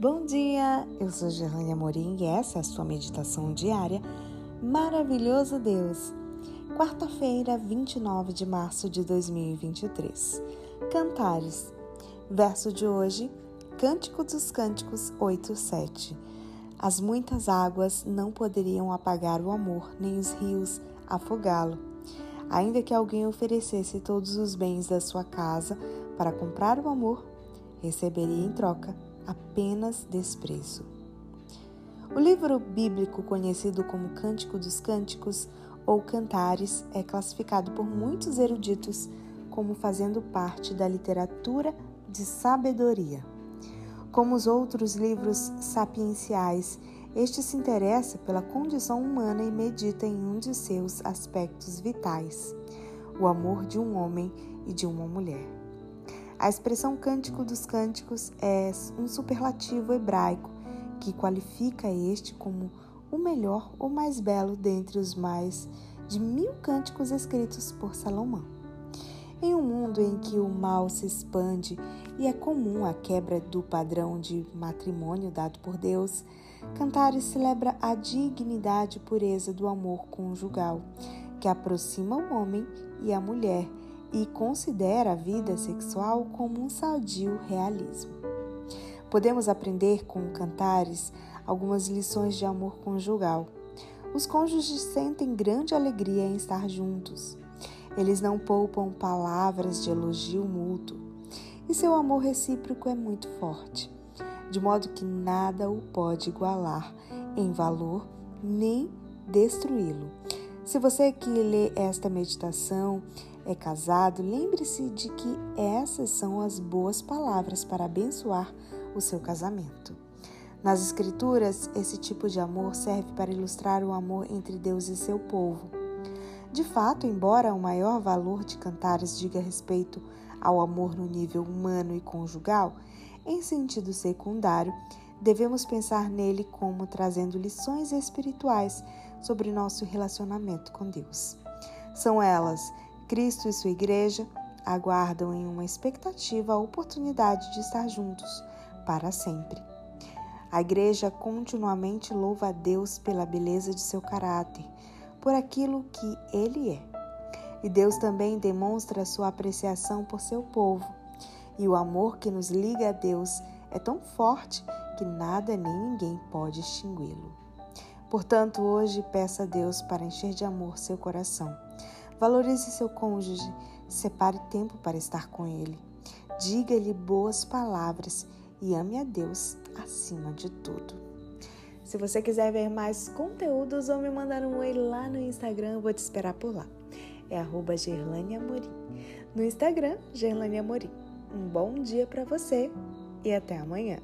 Bom dia, eu sou Gerlane Amorim e essa é a sua meditação diária. Maravilhoso Deus! Quarta-feira, 29 de março de 2023. Cantares. Verso de hoje, Cântico dos Cânticos 8, 7. As muitas águas não poderiam apagar o amor, nem os rios afogá-lo. Ainda que alguém oferecesse todos os bens da sua casa para comprar o amor, receberia em troca apenas desprezo. O livro bíblico conhecido como Cântico dos Cânticos ou Cantares é classificado por muitos eruditos como fazendo parte da literatura de sabedoria. Como os outros livros sapienciais, este se interessa pela condição humana e medita em um de seus aspectos vitais: o amor de um homem e de uma mulher. A expressão cântico dos cânticos é um superlativo hebraico que qualifica este como o melhor ou mais belo dentre os mais de mil cânticos escritos por Salomão. Em um mundo em que o mal se expande e é comum a quebra do padrão de matrimônio dado por Deus, Cantares celebra a dignidade e pureza do amor conjugal, que aproxima o homem e a mulher e considera a vida sexual como um sadio realismo. Podemos aprender com Cantares algumas lições de amor conjugal. Os cônjuges sentem grande alegria em estar juntos. Eles não poupam palavras de elogio mútuo e seu amor recíproco é muito forte, de modo que nada o pode igualar em valor nem destruí-lo. Se você que lê esta meditação é casado, lembre-se de que essas são as boas palavras para abençoar o seu casamento. Nas Escrituras, esse tipo de amor serve para ilustrar o amor entre Deus e seu povo. De fato, embora o maior valor de Cantares diga respeito ao amor no nível humano e conjugal, em sentido secundário, devemos pensar nele como trazendo lições espirituais sobre nosso relacionamento com Deus. São elas Cristo e sua igreja aguardam em uma expectativa a oportunidade de estar juntos para sempre. A igreja continuamente louva a Deus pela beleza de seu caráter, por aquilo que ele é. E Deus também demonstra sua apreciação por seu povo. E o amor que nos liga a Deus é tão forte que nada nem ninguém pode extingui-lo. Portanto, hoje peça a Deus para encher de amor seu coração Valorize seu cônjuge, separe tempo para estar com ele. Diga-lhe boas palavras e ame a Deus acima de tudo. Se você quiser ver mais conteúdos ou me mandar um oi lá no Instagram, eu vou te esperar por lá. É arroba Gerlane Amorim. No Instagram, Gerlane Amorim. Um bom dia para você e até amanhã.